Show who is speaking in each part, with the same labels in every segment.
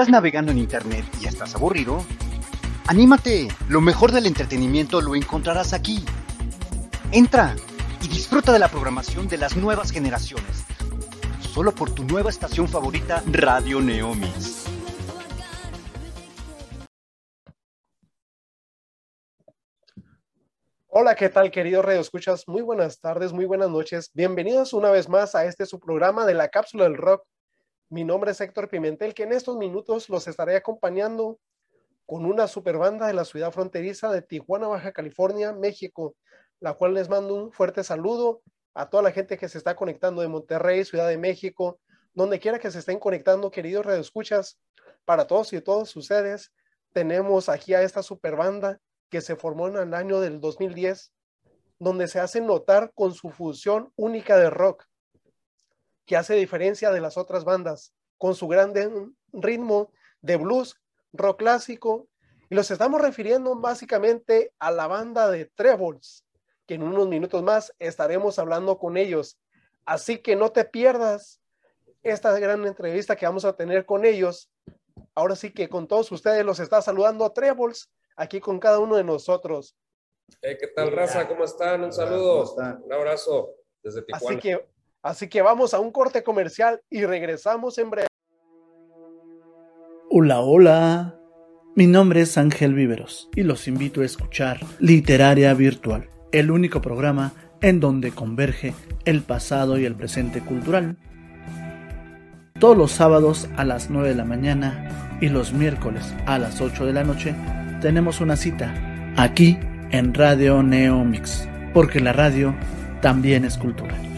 Speaker 1: ¿Estás navegando en Internet y estás aburrido? Anímate, lo mejor del entretenimiento lo encontrarás aquí. Entra y disfruta de la programación de las nuevas generaciones. Solo por tu nueva estación favorita, Radio Neomis.
Speaker 2: Hola, ¿qué tal, queridos Radio Escuchas? Muy buenas tardes, muy buenas noches. Bienvenidos una vez más a este su programa de la Cápsula del Rock. Mi nombre es Héctor Pimentel, que en estos minutos los estaré acompañando con una super banda de la ciudad fronteriza de Tijuana, Baja California, México, la cual les mando un fuerte saludo a toda la gente que se está conectando de Monterrey, Ciudad de México, donde quiera que se estén conectando, queridos Radio Escuchas. Para todos y todos ustedes, tenemos aquí a esta super banda que se formó en el año del 2010, donde se hace notar con su fusión única de rock, que hace diferencia de las otras bandas, con su grande ritmo de blues, rock clásico, y los estamos refiriendo básicamente a la banda de Trebles, que en unos minutos más estaremos hablando con ellos. Así que no te pierdas esta gran entrevista que vamos a tener con ellos. Ahora sí que con todos ustedes los está saludando Trebles aquí con cada uno de nosotros.
Speaker 3: ¿Qué tal, raza? ¿Cómo están? Un saludo, un abrazo desde Tijuana.
Speaker 2: Así que, así que vamos a un corte comercial y regresamos en breve.
Speaker 4: Hola, hola. Mi nombre es Ángel Víveros y los invito a escuchar Literaria Virtual, el único programa en donde converge el pasado y el presente cultural. Todos los sábados a las 9 de la mañana y los miércoles a las 8 de la noche tenemos una cita aquí en Radio Neomix, porque la radio también es cultura.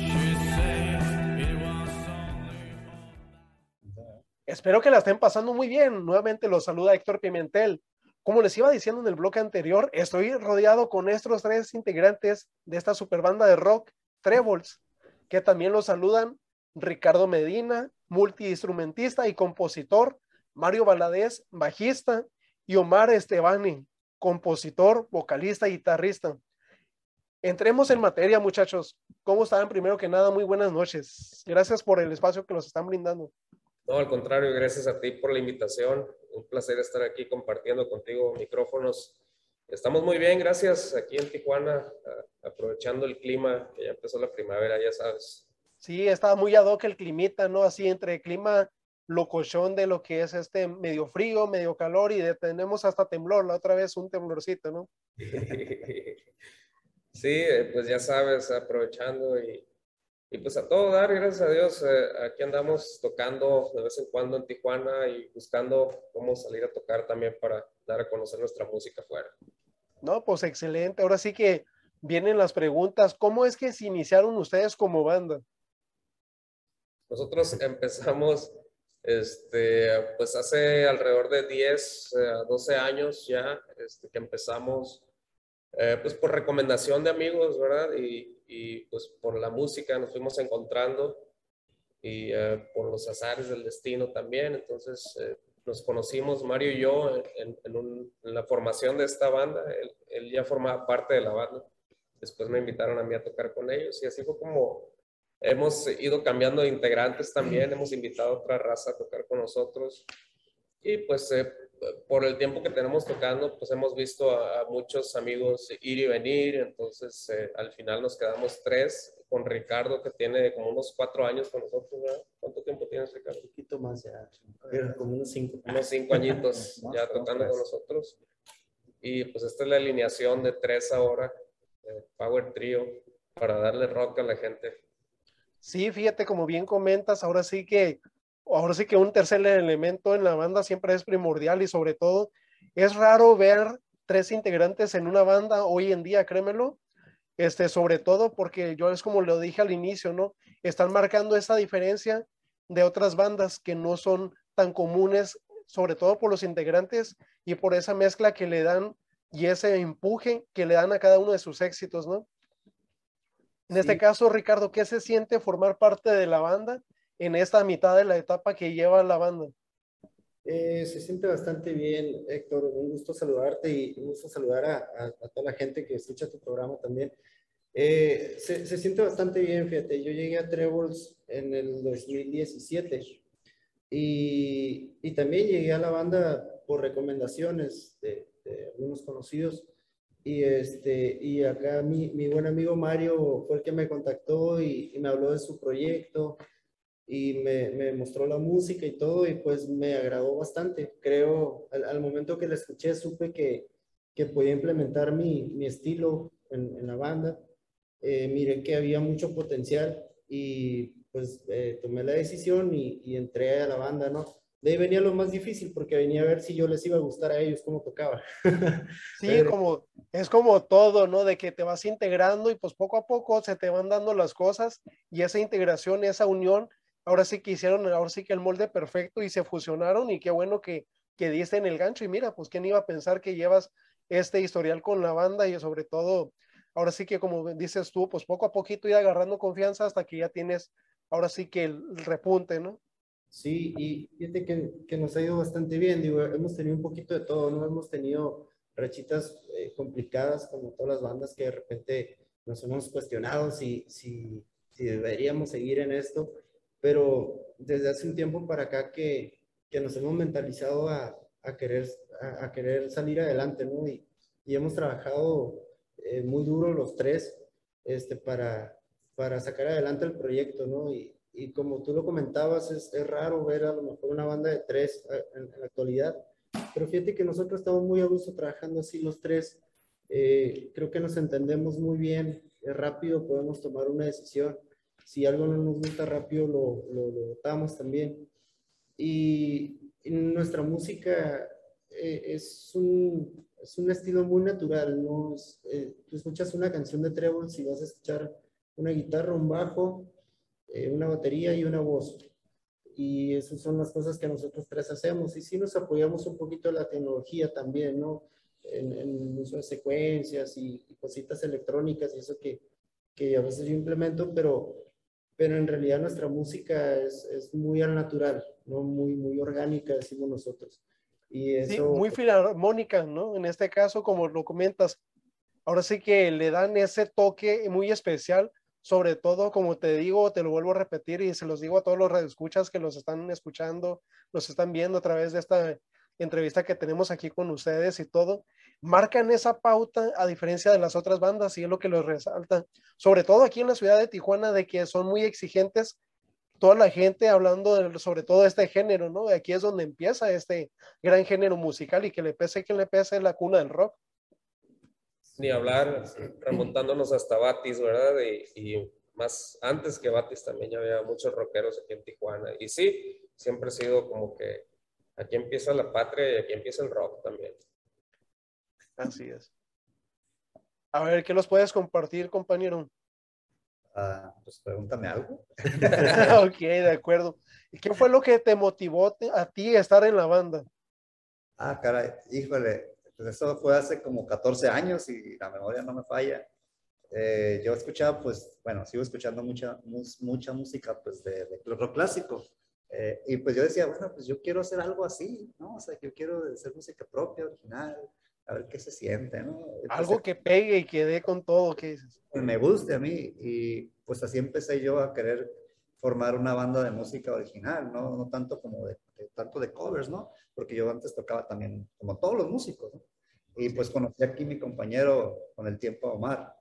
Speaker 2: Espero que la estén pasando muy bien. Nuevamente los saluda Héctor Pimentel. Como les iba diciendo en el bloque anterior, estoy rodeado con estos tres integrantes de esta super banda de rock, Trebles, que también los saludan Ricardo Medina, multiinstrumentista y compositor, Mario Valadez, bajista, y Omar Estebani, compositor, vocalista y guitarrista. Entremos en materia, muchachos. ¿Cómo están? Primero que nada, muy buenas noches. Gracias por el espacio que nos están brindando.
Speaker 3: No, al contrario, gracias a ti por la invitación. Un placer estar aquí compartiendo contigo micrófonos. Estamos muy bien, gracias, aquí en Tijuana, aprovechando el clima, que ya empezó la primavera, ya sabes.
Speaker 2: Sí, estaba muy ad hoc el climita, ¿no? Así entre clima locochón de lo que es este medio frío, medio calor y tenemos hasta temblor, la otra vez un temblorcito, ¿no?
Speaker 3: Sí, pues ya sabes, aprovechando y, y pues a todo dar, gracias a Dios, eh, aquí andamos tocando de vez en cuando en Tijuana y buscando cómo salir a tocar también para dar a conocer nuestra música afuera.
Speaker 2: No, pues excelente. Ahora sí que vienen las preguntas. ¿Cómo es que se iniciaron ustedes como banda?
Speaker 3: Nosotros empezamos este, pues hace alrededor de 10 a 12 años ya este, que empezamos, eh, pues por recomendación de amigos, ¿verdad? Y, y, pues por la música nos fuimos encontrando y eh, por los azares del destino también. Entonces eh, nos conocimos, Mario y yo, en, en, la formación de esta banda. Él, él, ya formaba parte de la banda. Después me invitaron a mí a tocar con ellos y así fue como Hemos ido cambiando de integrantes también, hemos invitado a otra raza a tocar con nosotros. Y pues por el tiempo que tenemos tocando, pues hemos visto a, a muchos amigos ir y venir. Entonces eh, al final nos quedamos tres con Ricardo, que tiene como unos cuatro años con nosotros. ¿verdad? ¿Cuánto tiempo tienes, Ricardo?
Speaker 5: Un poquito más ya, como unos cinco.
Speaker 3: Unos cinco añitos ya tocando con nosotros. Y pues esta es la alineación de tres ahora, eh, Power Trio, para darle rock a la gente.
Speaker 2: Sí, fíjate, como bien comentas, ahora sí que, ahora sí que un tercer elemento en la banda siempre es primordial y sobre todo es raro ver tres integrantes en una banda hoy en día, créemelo. Este, sobre todo porque yo es como lo dije al inicio, ¿no? Están marcando esa diferencia de otras bandas que no son tan comunes, sobre todo por los integrantes y por esa mezcla que le dan y ese empuje que le dan a cada uno de sus éxitos, ¿no? En este caso, Ricardo, ¿qué se siente formar parte de la banda en esta mitad de la etapa que lleva la banda?
Speaker 5: Eh, se siente bastante bien, Héctor. Un gusto saludarte y un gusto saludar a, a, a toda la gente que escucha tu programa también. Eh, se, se, siente bastante bien, fíjate. Yo llegué a Trebles en el 2017 Y, y también llegué a la banda por recomendaciones de, de algunos conocidos. Y, este, y acá mi, mi, buen amigo Mario fue el que me contactó y, y me habló de su proyecto y me, me, mostró la música y todo y pues me agradó bastante. Creo, al, al momento que la escuché supe que, que podía implementar mi, mi estilo en, en, la banda. Eh, miré que había mucho potencial y pues eh, tomé la decisión y, y, entré a la banda, ¿no? De ahí venía lo más difícil porque venía a ver si yo les iba a gustar a ellos cómo tocaba.
Speaker 2: sí, Pero... como, es como todo, ¿no? De que te vas integrando y pues poco a poco se te van dando las cosas y esa integración, esa unión, ahora sí que hicieron, ahora sí que el molde perfecto y se fusionaron y qué bueno que, que diste en el gancho y mira, pues quién iba a pensar que llevas este historial con la banda y sobre todo, ahora sí que como dices tú, pues poco a poquito ir agarrando confianza hasta que ya tienes, ahora sí que el repunte, ¿no?
Speaker 5: Sí, y fíjate que, que nos ha ido bastante bien, digo, hemos tenido un poquito de todo, ¿no? Hemos tenido rachitas eh, complicadas como todas las bandas que de repente nos hemos cuestionado si, si, si deberíamos seguir en esto, pero desde hace un tiempo para acá que, que nos hemos mentalizado a, a querer, a, a, querer salir adelante, ¿no? Y, y hemos trabajado eh, muy duro los tres este, para, para sacar adelante el proyecto, ¿no? Y, y como tú lo comentabas, es, es, raro ver a lo mejor una banda de tres eh, en, en, la actualidad, pero fíjate que nosotros estamos muy a gusto trabajando así los tres, eh, creo que nos entendemos muy bien, es rápido, podemos tomar una decisión, si algo no nos gusta rápido lo, lo, lo votamos también, y, y nuestra música eh, es, un, es un estilo muy natural, ¿no? Es, eh, tú escuchas una canción de Trébol si vas a escuchar una guitarra, un bajo, eh, una batería y una voz. Y esas son las cosas que nosotros tres hacemos. Y sí nos apoyamos un poquito en la tecnología también, ¿no? En, en uso de secuencias y, y, cositas electrónicas y eso que, que a veces yo implemento, pero, pero en realidad nuestra música es, es muy al natural, ¿no? Muy, muy orgánica, decimos nosotros. Y eso,
Speaker 2: sí, muy filarmónica, ¿no? En este caso, como lo comentas, ahora sí que le dan ese toque muy especial sobre todo, como te digo, te lo vuelvo a repetir y se los digo a todos los radioescuchas que los están escuchando, los están viendo a través de esta entrevista que tenemos aquí con ustedes y todo, marcan esa pauta a diferencia de las otras bandas y es lo que los resalta, sobre todo aquí en la ciudad de Tijuana, de que son muy exigentes toda la gente hablando de, sobre todo este género, ¿no? Aquí es donde empieza este gran género musical y que le pese que le pese la cuna del rock
Speaker 3: ni hablar, remontándonos hasta Batis, ¿verdad? Y, y, más antes que Batis también ya había muchos rockeros aquí en Tijuana. Y sí, siempre ha sido como que aquí empieza la patria y aquí empieza el rock también.
Speaker 2: Así es. A ver, ¿qué nos puedes compartir, compañero?
Speaker 6: Uh, pues pregúntame algo.
Speaker 2: ok, de acuerdo. ¿Y qué fue lo que te motivó a ti a estar en la banda?
Speaker 6: Ah, caray, híjole, pues eso fue hace como 14 años y la memoria no me falla. Eh, yo escuchaba, pues, bueno, sigo escuchando mucha, mucha música, pues, de, de rock clásico. Eh, y pues yo decía, bueno, pues yo quiero hacer algo así, ¿no? O sea, yo quiero hacer música propia, original, a ver qué se siente, ¿no?
Speaker 2: Entonces, algo que pegue y que dé con todo, ¿qué dices?
Speaker 6: Me guste a mí. Y pues así empecé yo a querer formar una banda de música original, no, no tanto como de, de, tanto de covers, ¿no? Porque yo antes tocaba también, como todos los músicos, ¿no? Y pues conocí aquí mi compañero con el tiempo a Omar.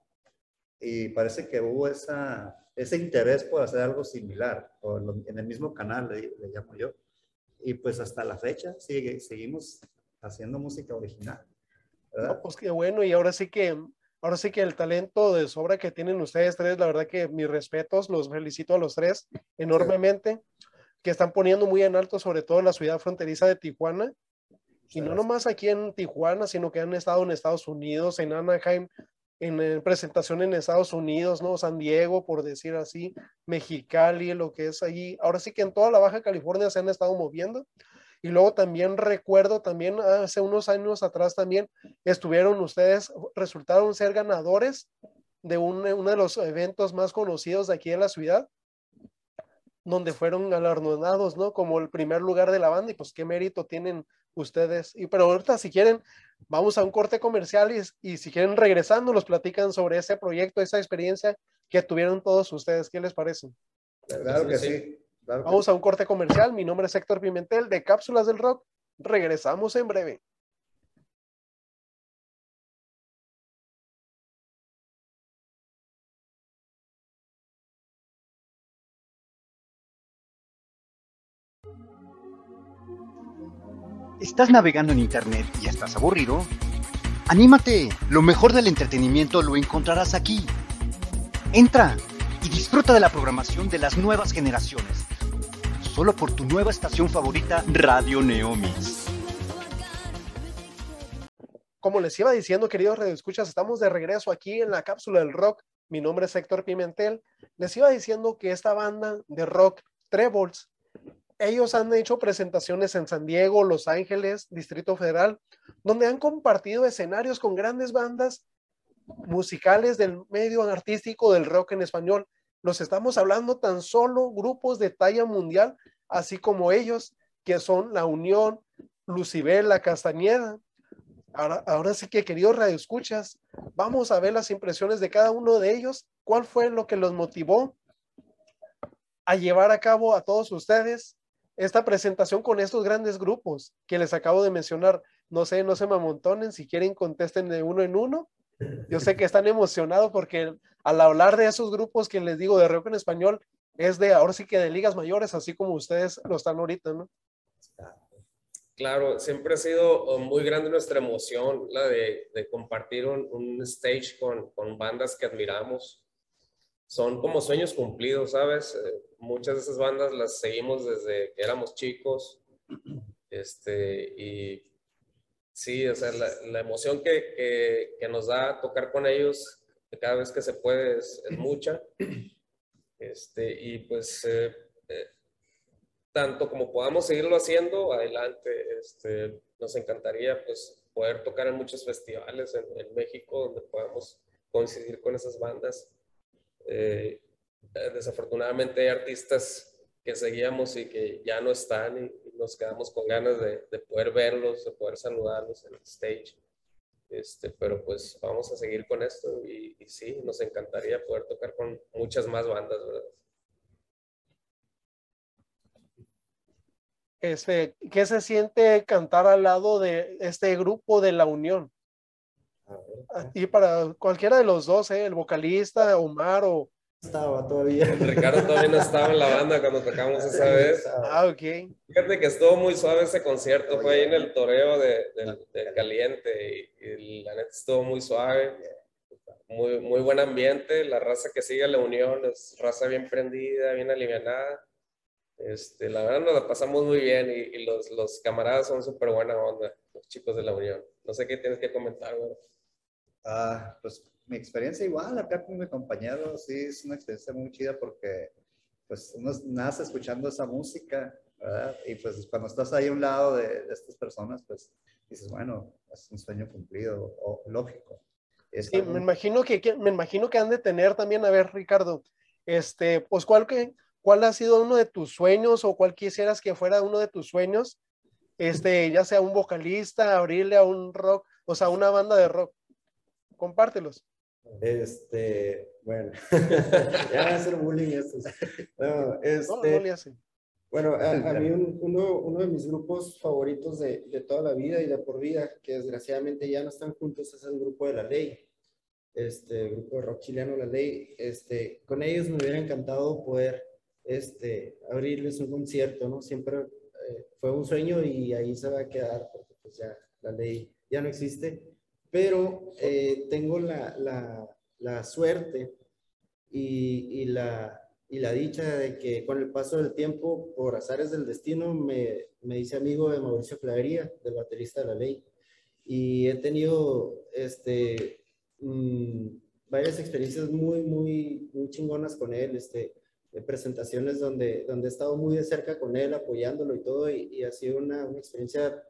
Speaker 6: Y parece que hubo esa, ese interés por hacer algo similar, o en el mismo canal le, le llamo yo. Y pues hasta la fecha sigue, seguimos haciendo música original. ¿Verdad?
Speaker 2: No, pues qué bueno, y ahora sí que ahora sí que el talento de sobra que tienen ustedes tres, la verdad que mis respetos, los felicito a los tres enormemente, que están poniendo muy en alto, sobre todo en la ciudad fronteriza de Tijuana, y no nomás aquí en Tijuana, sino que han estado en Estados Unidos, en Anaheim, en, en, presentación en Estados Unidos, ¿no? San Diego, por decir así, Mexicali, lo que es ahí. Ahora sí que en toda la Baja California se han estado moviendo. Y luego también recuerdo, también hace unos años atrás también estuvieron ustedes, resultaron ser ganadores de un, uno de los eventos más conocidos de aquí de la ciudad, donde fueron galardonados, ¿no? Como el primer lugar de la banda y pues qué mérito tienen ustedes. Y pero ahorita si quieren, vamos a un corte comercial y, y si quieren regresando, nos platican sobre ese proyecto, esa experiencia que tuvieron todos ustedes. ¿Qué les parece?
Speaker 6: Claro que sí.
Speaker 2: Vamos a un corte comercial. Mi nombre es Héctor Pimentel de Cápsulas del Rock. Regresamos en breve.
Speaker 1: ¿Estás navegando en Internet y estás aburrido? Anímate, lo mejor del entretenimiento lo encontrarás aquí. Entra y disfruta de la programación de las nuevas generaciones. Solo por tu nueva estación favorita, Radio Neomis.
Speaker 2: Como les iba diciendo, queridos redescuchas, estamos de regreso aquí en la cápsula del rock. Mi nombre es Héctor Pimentel. Les iba diciendo que esta banda de rock, Trebles, ellos han hecho presentaciones en San Diego, Los Ángeles, Distrito Federal, donde han compartido escenarios con grandes bandas musicales del medio artístico del rock en español. Nos estamos hablando tan solo grupos de talla mundial, así como ellos, que son La Unión, Lucibel, La Castañeda. Ahora, ahora sí que, queridos radioescuchas, vamos a ver las impresiones de cada uno de ellos, cuál fue lo que los motivó a llevar a cabo a todos ustedes esta presentación con estos grandes grupos que les acabo de mencionar. No sé, no se me amontonen, si quieren contesten de uno en uno. Yo sé que están emocionados porque al hablar de esos grupos que les digo de rock en español, es de ahora sí que de ligas mayores, así como ustedes lo están ahorita, ¿no?
Speaker 3: Claro, siempre ha sido muy grande nuestra emoción, la de, compartir un, stage con, con, bandas que admiramos. Son como sueños cumplidos, ¿sabes? Eh, muchas de esas bandas las seguimos desde que éramos chicos. Este, y sí, o sea, la, emoción que, que, nos da tocar con ellos cada vez que se puede es, mucha. Este, y pues, eh, eh, tanto como podamos seguirlo haciendo, adelante. Este, nos encantaría pues poder tocar en muchos festivales en, en México donde podamos coincidir con esas bandas. Eh, desafortunadamente hay artistas que seguíamos y que ya no están y, y nos quedamos con ganas de, de, poder verlos, de poder saludarlos en el stage. Este, pero pues vamos a seguir con esto y, y, sí, nos encantaría poder tocar con muchas más bandas, ¿verdad?
Speaker 2: Este, ¿Qué se siente cantar al lado de este grupo de la Unión? Y para cualquiera de los dos, ¿eh? el vocalista, Omar o...
Speaker 5: Estaba todavía.
Speaker 3: Ricardo todavía no estaba en la banda cuando tocamos esa vez.
Speaker 2: Ah, ok.
Speaker 3: Fíjate que estuvo muy suave ese concierto, fue ahí en el toreo de, de, de Caliente y, y, la neta estuvo muy suave, muy, muy buen ambiente, la raza que sigue la unión es raza bien prendida, bien alivianada. Este, la verdad nos la pasamos muy bien y, y los, los, camaradas son súper buena onda, los chicos de la unión. No sé qué tienes que comentar, güey.
Speaker 6: Ah, pues mi experiencia igual acá con mi compañero, sí, es una experiencia muy chida porque pues uno nace escuchando esa música, ¿verdad? Y pues cuando estás ahí a un lado de, de estas personas, pues dices, bueno, es un sueño cumplido, o lógico.
Speaker 2: Sí, me imagino que, que, me imagino que han de tener también, a ver, Ricardo, este, pues cuál, que, cuál ha sido uno de tus sueños o cuál quisieras que fuera uno de tus sueños, este, ya sea un vocalista, abrirle a un rock, o sea, una banda de rock. Compártelos.
Speaker 5: Este, bueno, ya van a hacer bullying estos. No, este,
Speaker 2: no, no le hacen.
Speaker 5: Bueno, a, a mí un, uno, uno, de mis grupos favoritos de, de, toda la vida y de por vida, que desgraciadamente ya no están juntos, es el grupo de La Ley, este el grupo de rock chileno La Ley. Este, con ellos me hubiera encantado poder este, abrirles un concierto, ¿no? Siempre eh, fue un sueño y ahí se va a quedar, porque pues ya La Ley ya no existe pero eh, tengo la, la, la suerte y, y, la, y, la, dicha de que con el paso del tiempo, por azares del destino, me, me hice amigo de Mauricio Clavería, del baterista de la ley, y he tenido este, mmm, varias experiencias muy, muy, muy chingonas con él, este, de presentaciones donde, donde he estado muy de cerca con él, apoyándolo y todo, y, y ha sido una, una experiencia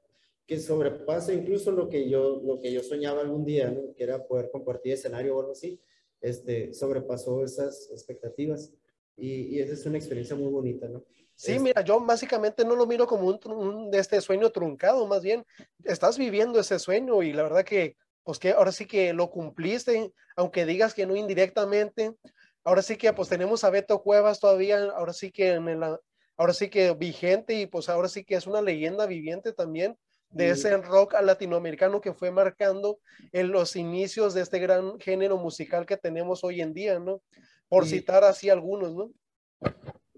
Speaker 5: que sobrepasa incluso lo que yo, lo que yo soñaba algún día, ¿no? que era poder compartir escenario o algo así, este, sobrepasó esas expectativas y, y esa es una experiencia muy bonita, ¿no?
Speaker 2: Sí, mira, yo básicamente no lo miro como un, un, este sueño truncado, más bien estás viviendo ese sueño y la verdad que, pues que ahora sí que lo cumpliste, aunque digas que no indirectamente, ahora sí que pues tenemos a Beto Cuevas todavía, ahora sí que en el, ahora sí que vigente y pues ahora sí que es una leyenda viviente también de ese rock latinoamericano que fue marcando en los inicios de este gran género musical que tenemos hoy en día, ¿no? Por citar así algunos, ¿no?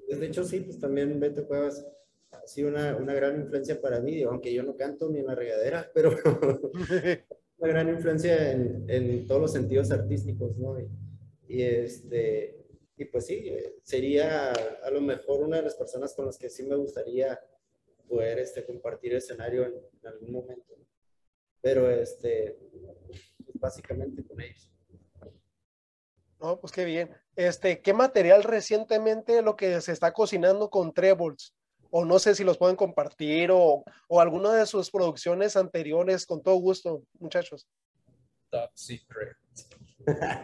Speaker 5: De hecho, sí, pues también Beto Cuevas ha sido una, una gran influencia para mí, aunque yo no canto ni en la regadera, pero una gran influencia en, en, todos los sentidos artísticos, ¿no? Y, y, este, y pues sí, sería a lo mejor una de las personas con las que sí me gustaría poder este, compartir escenario en, algún momento. Pero este, básicamente con ellos.
Speaker 2: No, pues qué bien. Este, ¿qué material recientemente lo que se está cocinando con Trebles? O no sé si los pueden compartir o, o alguna de sus producciones anteriores, con todo gusto, muchachos.
Speaker 3: Top secret.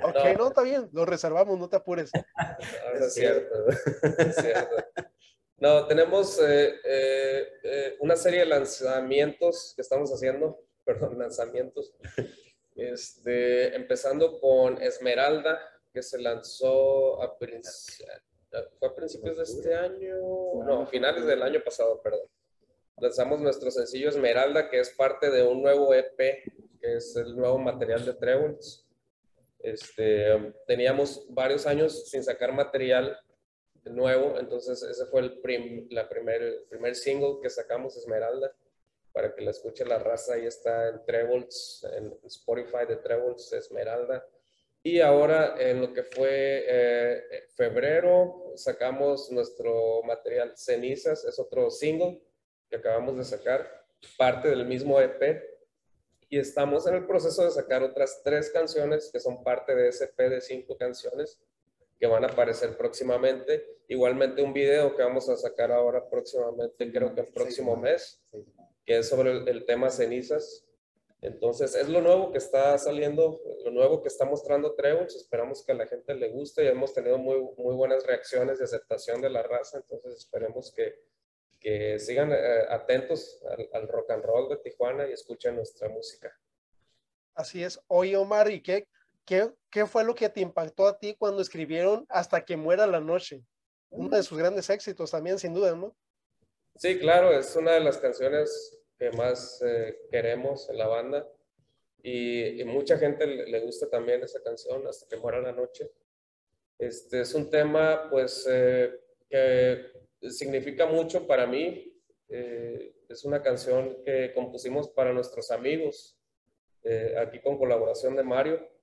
Speaker 2: Ok, no. está bien, lo reservamos, no te apures.
Speaker 3: es cierto, es cierto. No, tenemos eh, eh, eh, una serie de lanzamientos que estamos haciendo, perdón, lanzamientos, este, empezando con Esmeralda, que se lanzó a, a principios de este año, no, finales del año pasado, perdón. Lanzamos nuestro sencillo Esmeralda, que es parte de un nuevo EP, que es el nuevo material de Trebles. Este, teníamos varios años sin sacar material nuevo, entonces ese fue el, la primer, primer single que sacamos, Esmeralda, para que la escuche la raza, ahí está en Trebles, en Spotify de Trebles, Esmeralda. Y ahora en lo que fue eh, febrero sacamos nuestro material Cenizas, es otro single que acabamos de sacar, parte del mismo EP. Y estamos en el proceso de sacar otras tres canciones que son parte de ese EP de cinco canciones que van a aparecer próximamente. Igualmente un video que vamos a sacar ahora próximamente, creo que el próximo mes, que es sobre el, tema cenizas. Entonces es lo nuevo que está saliendo, lo nuevo que está mostrando Trebles. Esperamos que a la gente le guste y hemos tenido muy, muy buenas reacciones de aceptación de la raza. Entonces esperemos que, que sigan eh, atentos al, al, rock and roll de Tijuana y escuchen nuestra música.
Speaker 2: Así es. Oye, Omar, ¿y qué, ¿Qué, fue lo que te impactó a ti cuando escribieron Hasta que muera la noche? Uno de sus grandes éxitos también, sin duda, ¿no?
Speaker 3: Sí, claro, es una de las canciones que más eh, queremos en la banda y, mucha gente le, gusta también esa canción, Hasta que muera la noche. Este es un tema, pues, eh, que significa mucho para mí. Eh, es una canción que compusimos para nuestros amigos, aquí con colaboración de Mario.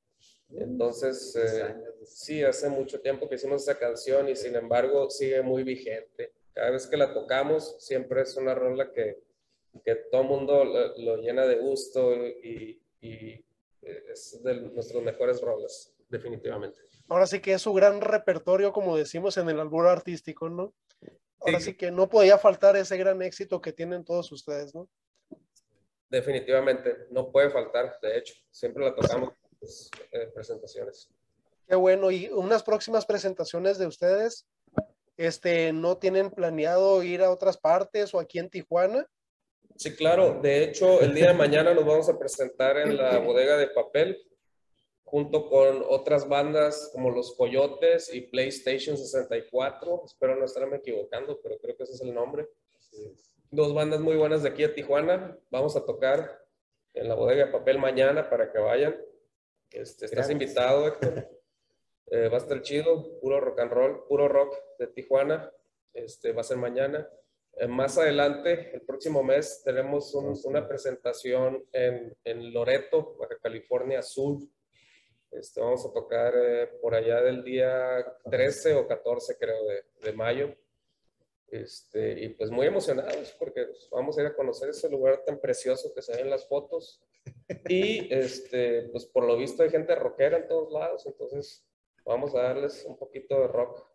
Speaker 3: Entonces, eh, sí, hace mucho tiempo que hicimos esa canción y sin embargo sigue muy vigente. Cada vez que la tocamos, siempre es una rola que, que todo el mundo lo, llena de gusto y, y, es de nuestros mejores roles, definitivamente.
Speaker 2: Ahora sí que es su gran repertorio, como decimos en el albur artístico, ¿no? Ahora sí. sí que no podía faltar ese gran éxito que tienen todos ustedes, ¿no?
Speaker 3: Definitivamente, no puede faltar, de hecho, siempre la tocamos eh, presentaciones.
Speaker 2: Qué bueno. ¿Y unas próximas presentaciones de ustedes? Este, ¿No tienen planeado ir a otras partes o aquí en Tijuana?
Speaker 3: Sí, claro. De hecho, el día de mañana nos vamos a presentar en la bodega de papel junto con otras bandas como Los Coyotes y PlayStation 64. Espero no estarme equivocando, pero creo que ese es el nombre. Dos bandas muy buenas de aquí a Tijuana. Vamos a tocar en la bodega de papel mañana para que vayan. Este, estás invitado, Héctor. Eh, va a estar chido, puro rock and roll, puro rock de Tijuana. Este, va a ser mañana. Eh, más adelante, el próximo mes, tenemos una presentación en, en, Loreto, Baja California Sur. Este, vamos a tocar eh, por allá del día 13 o 14, creo, de, de mayo. Este, y pues muy emocionados porque vamos a ir a conocer ese lugar tan precioso que se ve en las fotos. Y este, pues por lo visto hay gente rockera en todos lados, entonces vamos a darles un poquito de rock.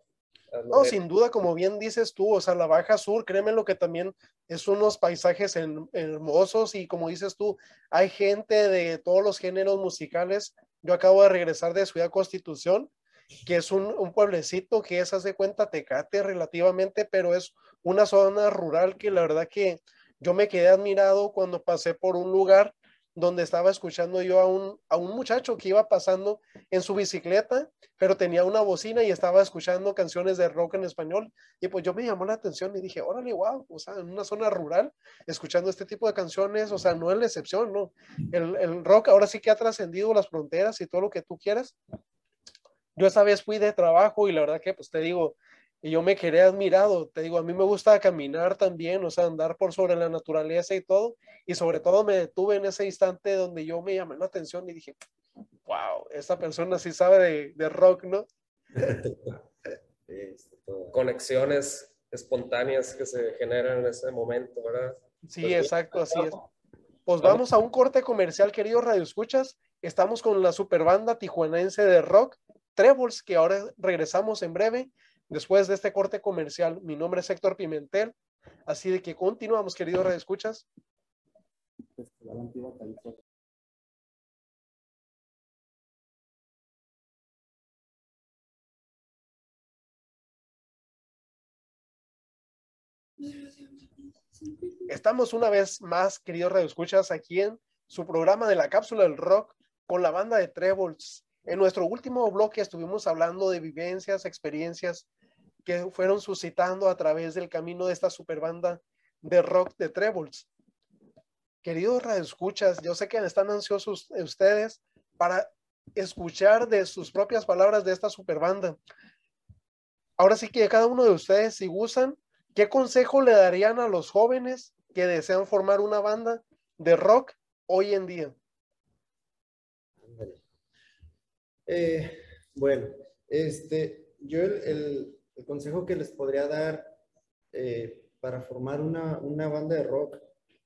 Speaker 2: No, sin duda, como bien dices tú, o sea, la Baja Sur, créeme lo que también es unos paisajes hermosos y como dices tú, hay gente de todos los géneros musicales. Yo acabo de regresar de Ciudad Constitución que es un, un, pueblecito que es, hace cuenta, Tecate relativamente, pero es una zona rural que la verdad que yo me quedé admirado cuando pasé por un lugar donde estaba escuchando yo a un, a un muchacho que iba pasando en su bicicleta, pero tenía una bocina y estaba escuchando canciones de rock en español. Y pues yo me llamó la atención y dije, órale, wow, o sea, en una zona rural, escuchando este tipo de canciones, o sea, no es la excepción, ¿no? El, el rock ahora sí que ha trascendido las fronteras y todo lo que tú quieras. Yo esa vez fui de trabajo y la verdad que, pues te digo, y yo me quedé admirado. Te digo, a mí me gusta caminar también, o sea, andar por sobre la naturaleza y todo. Y sobre todo me detuve en ese instante donde yo me llamé la atención y dije, wow, esta persona sí sabe de, de rock, ¿no?
Speaker 3: Conexiones espontáneas que se generan en ese momento, ¿verdad?
Speaker 2: Sí, pues, exacto, así es. Pues vamos a un corte comercial, queridos radioescuchas. Estamos con la superbanda tijuanense de rock, Trebles, que ahora regresamos en breve después de este corte comercial. Mi nombre es Héctor Pimentel, así de que continuamos, queridos escuchas. Estamos una vez más, queridos radioescuchas, aquí en su programa de la cápsula del rock con la banda de Trebles. En nuestro último bloque estuvimos hablando de vivencias, experiencias que fueron suscitando a través del camino de esta super banda de rock de Trebles. Queridos radioescuchas, yo sé que están ansiosos ustedes para escuchar de sus propias palabras de esta super banda. Ahora sí que cada uno de ustedes, si gustan, ¿qué consejo le darían a los jóvenes que desean formar una banda de rock hoy en día?
Speaker 5: Eh, bueno, este, yo el, consejo que les podría dar eh, para formar una, una, banda de rock,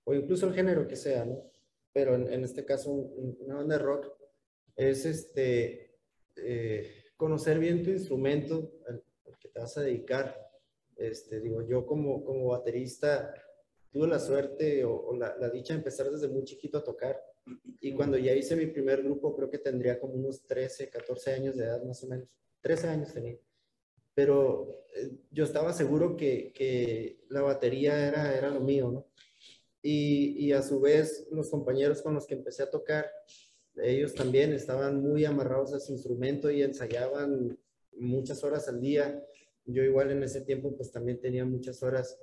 Speaker 5: o incluso el género que sea, ¿no? Pero en, este caso, una banda de rock, es este, eh, conocer bien tu instrumento al, que te vas a dedicar. Este, digo, yo como, como baterista tuve la suerte o, la, la, dicha de empezar desde muy chiquito a tocar. Y cuando ya hice mi primer grupo, creo que tendría como unos 13, 14 años de edad más o menos. 13 años tenía pero eh, yo estaba seguro que, que la batería era, era lo mío, ¿no? Y, y, a su vez los compañeros con los que empecé a tocar, ellos también estaban muy amarrados a su instrumento y ensayaban muchas horas al día. Yo igual en ese tiempo pues también tenía muchas horas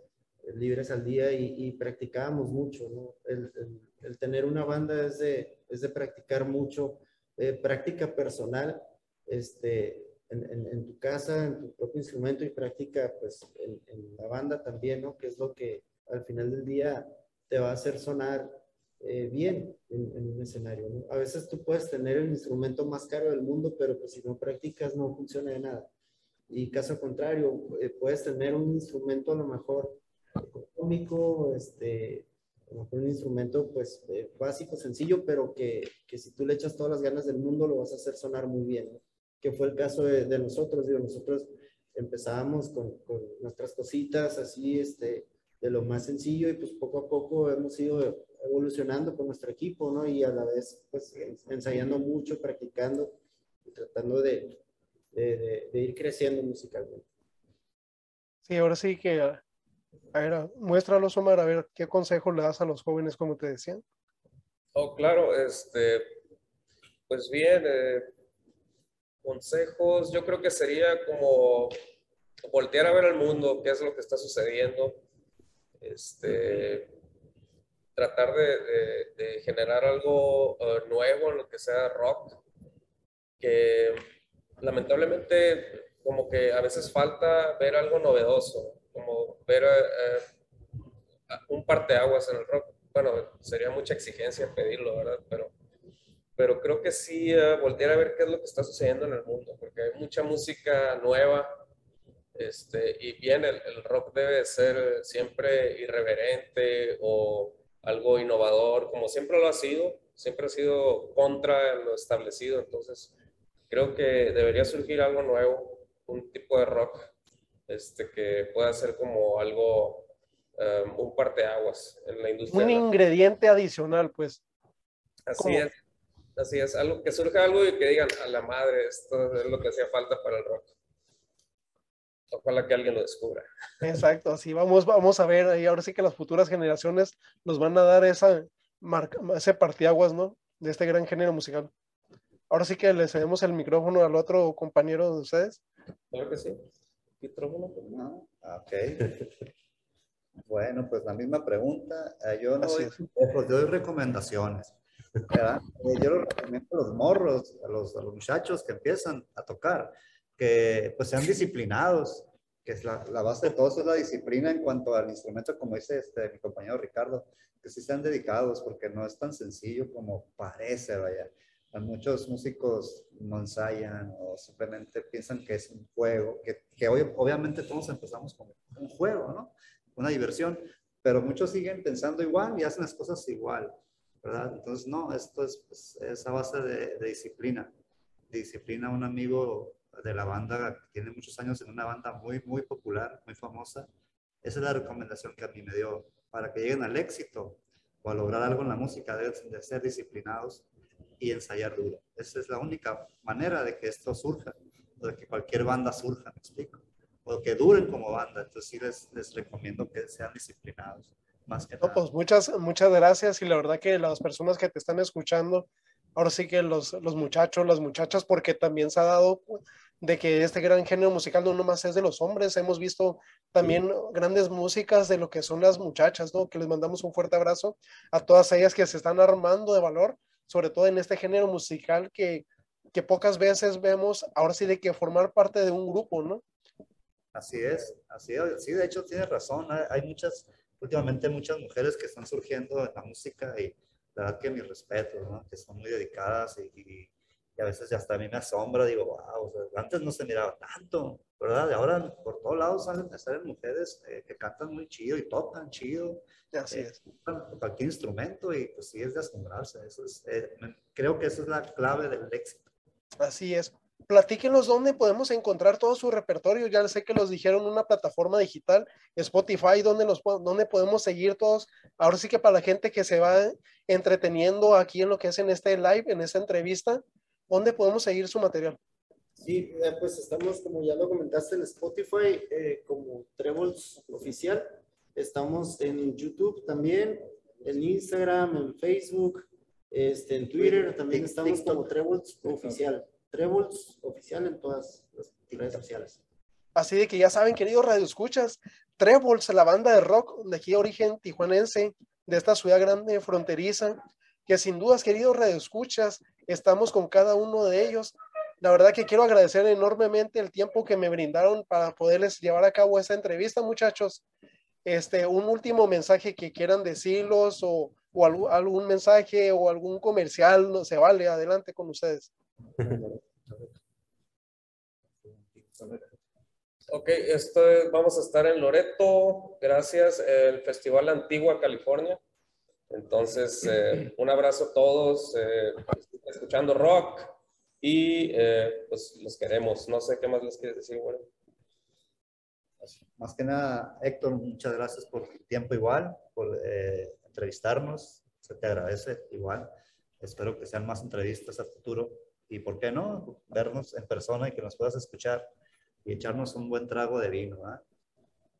Speaker 5: libres al día y, y practicábamos mucho. El, tener una banda es de, es de practicar mucho, eh, práctica personal, este, en, tu casa, en tu propio instrumento y práctica pues en, la banda también, ¿no? Que es lo que al final del día te va a hacer sonar eh, bien en, un escenario. A veces tú puedes tener el instrumento más caro del mundo, pero pues si no practicas no funciona de nada. Y caso contrario, eh, puedes tener un instrumento a lo mejor cómico, este, un instrumento pues eh, básico, sencillo, pero que, que si tú le echas todas las ganas del mundo lo vas a hacer sonar muy bien, ¿no? que fue el caso de, nosotros. Digo, nosotros empezábamos con, nuestras cositas así, este, de lo más sencillo y pues poco a poco hemos ido evolucionando con nuestro equipo, ¿no? Y a la vez, pues, ensayando mucho, practicando y tratando de, de, ir creciendo musicalmente.
Speaker 2: Sí, ahora sí que, a ver, muéstralos, Omar, a ver qué consejo le das a los jóvenes, como te decían.
Speaker 3: Oh, claro, este, pues bien, eh, consejos, yo creo que sería como voltear a ver al mundo, qué es lo que está sucediendo, este, tratar de, generar algo eh, nuevo en lo que sea rock, que lamentablemente como que a veces falta ver algo novedoso, como ver uh, un parteaguas en el rock. Bueno, sería mucha exigencia pedirlo, ¿verdad? Pero pero creo que sí uh, voltear a ver qué es lo que está sucediendo en el mundo, porque hay mucha música nueva, este, y bien, el, rock debe ser siempre irreverente o algo innovador, como siempre lo ha sido, siempre ha sido contra lo establecido, entonces creo que debería surgir algo nuevo, un tipo de rock este, que pueda ser como algo, um, un parteaguas en la industria.
Speaker 2: Un ingrediente adicional, pues.
Speaker 3: Así es. Así es, algo que surja algo y que digan a la madre, esto es lo que hacía falta para el rock. Ojalá que alguien lo descubra.
Speaker 2: Exacto, así vamos, vamos a ver, y ahora sí que las futuras generaciones nos van a dar esa, marca, ese partiaguas, ¿no? De este gran género musical. Ahora sí que le cedemos el micrófono al otro compañero de ustedes.
Speaker 3: Claro que sí. Pues.
Speaker 6: No, ok. Bueno, pues la misma pregunta. Eh, Yo no doy
Speaker 2: es.
Speaker 6: consejos, yo doy recomendaciones. ¿verdad? Eh, Yo lo recomiendo a los morros, a los, a los muchachos que empiezan a tocar, que pues sean disciplinados, que es la, la base de todo eso es la disciplina en cuanto al instrumento, como dice este, mi compañero Ricardo, que sí sean dedicados, porque no es tan sencillo como parece, vaya. Muchos músicos no ensayan o simplemente piensan que es un juego, que, que hoy, obviamente todos empezamos con un juego, ¿no? Una diversión, pero muchos siguen pensando igual y hacen las cosas igual, ¿verdad? Entonces, no, esto es, pues, base de, de disciplina. Disciplina, un amigo de la banda que tiene muchos años en una banda muy, muy popular, muy famosa. Esa es la recomendación que a mí me dio. Para que lleguen al éxito o a lograr algo en la música, deben de ser disciplinados y ensayar duro. Esa es la única manera de que esto surja, o de que cualquier banda surja, me explico, o que duren como banda. Entonces sí les, les recomiendo que sean disciplinados, más que
Speaker 2: No,
Speaker 6: nada.
Speaker 2: pues muchas, muchas gracias y la verdad que las personas que te están escuchando, ahora sí que los, los muchachos, las muchachas, porque también se ha dado de que este gran género musical no nomás es de los hombres, hemos visto también grandes músicas de lo que son las muchachas, ¿no? Que les mandamos un fuerte abrazo a todas ellas que se están armando de valor, sobre todo en este género musical que, que pocas veces vemos, ahora sí de que formar parte de un grupo, ¿no?
Speaker 6: Así es, así es. Sí, de hecho tienes razón. Hay, muchas, últimamente muchas mujeres que están surgiendo en la música y la verdad que mis respetos, ¿no? Que son muy dedicadas y- y a veces hasta a mí me asombra, digo, wow, o sea, antes no se miraba tanto, ¿verdad? Y ahora por todos lados salen, salen mujeres eh, que cantan muy chido y tocan chido,
Speaker 2: Así
Speaker 6: eh,
Speaker 2: es.
Speaker 6: cualquier instrumento y pues sí es de asombrarse. Eso es, eh, creo que esa es la clave del éxito.
Speaker 2: Así es. Platíquenos dónde podemos encontrar todo su repertorio. Ya sé que los dijeron una plataforma digital, Spotify, donde, los, donde podemos seguir todos. Ahora sí que para la gente que se va entreteniendo aquí en lo que es en este live, en esta entrevista, ¿dónde podemos seguir su material?
Speaker 5: Sí, pues estamos, como ya lo comentaste, en Spotify eh, como Trebles Oficial. Estamos en YouTube también, en Instagram, en Facebook, este, en Twitter. También
Speaker 6: Tic-
Speaker 5: estamos
Speaker 6: TikTok.
Speaker 5: como Trebles Oficial. Trebles Oficial en todas las redes sociales.
Speaker 2: Así de que ya saben, queridos radioescuchas, Trebles, la banda de rock de aquí de origen tijuanense, de esta ciudad grande fronteriza, que sin dudas, queridos radioescuchas, estamos con cada uno de ellos. La verdad que quiero agradecer enormemente el tiempo que me brindaron para poderles llevar a cabo esta entrevista, muchachos. Este, un último mensaje que quieran decirlos o, o algún, mensaje o algún comercial, no se vale, adelante con ustedes.
Speaker 3: Ok, esto es- vamos a estar en Loreto, gracias, el Festival Antigua California. Entonces, eh, un abrazo a todos, eh, escuchando rock y eh, pues los queremos. No sé qué más les quieres decir, bueno.
Speaker 6: Más que nada, Héctor, muchas gracias por tu tiempo igual, por eh, entrevistarnos. Se te agradece igual. Espero que sean más entrevistas a futuro. Y por qué no, vernos en persona y que nos puedas escuchar y echarnos un buen trago de vino. ¿ah?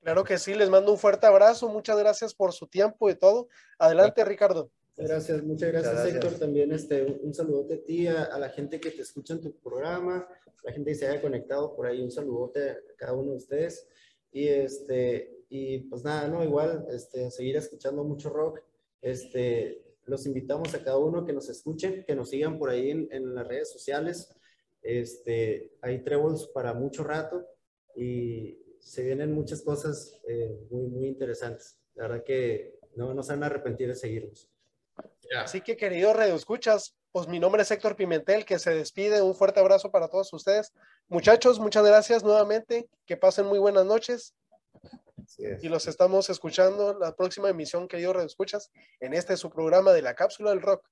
Speaker 2: Claro que sí, les mando un fuerte abrazo, muchas gracias por su tiempo y todo. Adelante, Ricardo.
Speaker 5: Gracias, muchas gracias,
Speaker 6: gracias.
Speaker 5: Héctor. También este, un, un saludote a ti, a, a la gente que te escucha en tu programa, a la gente que se haya conectado por ahí, un saludote a cada uno de ustedes. Y, este, y pues nada, no, igual, este, seguir escuchando mucho rock. Este, los invitamos a cada uno que nos escuchen, que nos sigan por ahí en, en las redes sociales. Este, hay trebles para mucho rato y se vienen muchas cosas eh, muy, muy interesantes. La verdad que no, no se van a arrepentir de seguirnos.
Speaker 2: Así que, queridos radioescuchas, pues mi nombre es Héctor Pimentel, que se despide. Un fuerte abrazo para todos ustedes. Muchachos, muchas gracias nuevamente. Que pasen muy buenas noches y los estamos escuchando la próxima emisión, queridos radioescuchas, en este su programa de la cápsula del rock.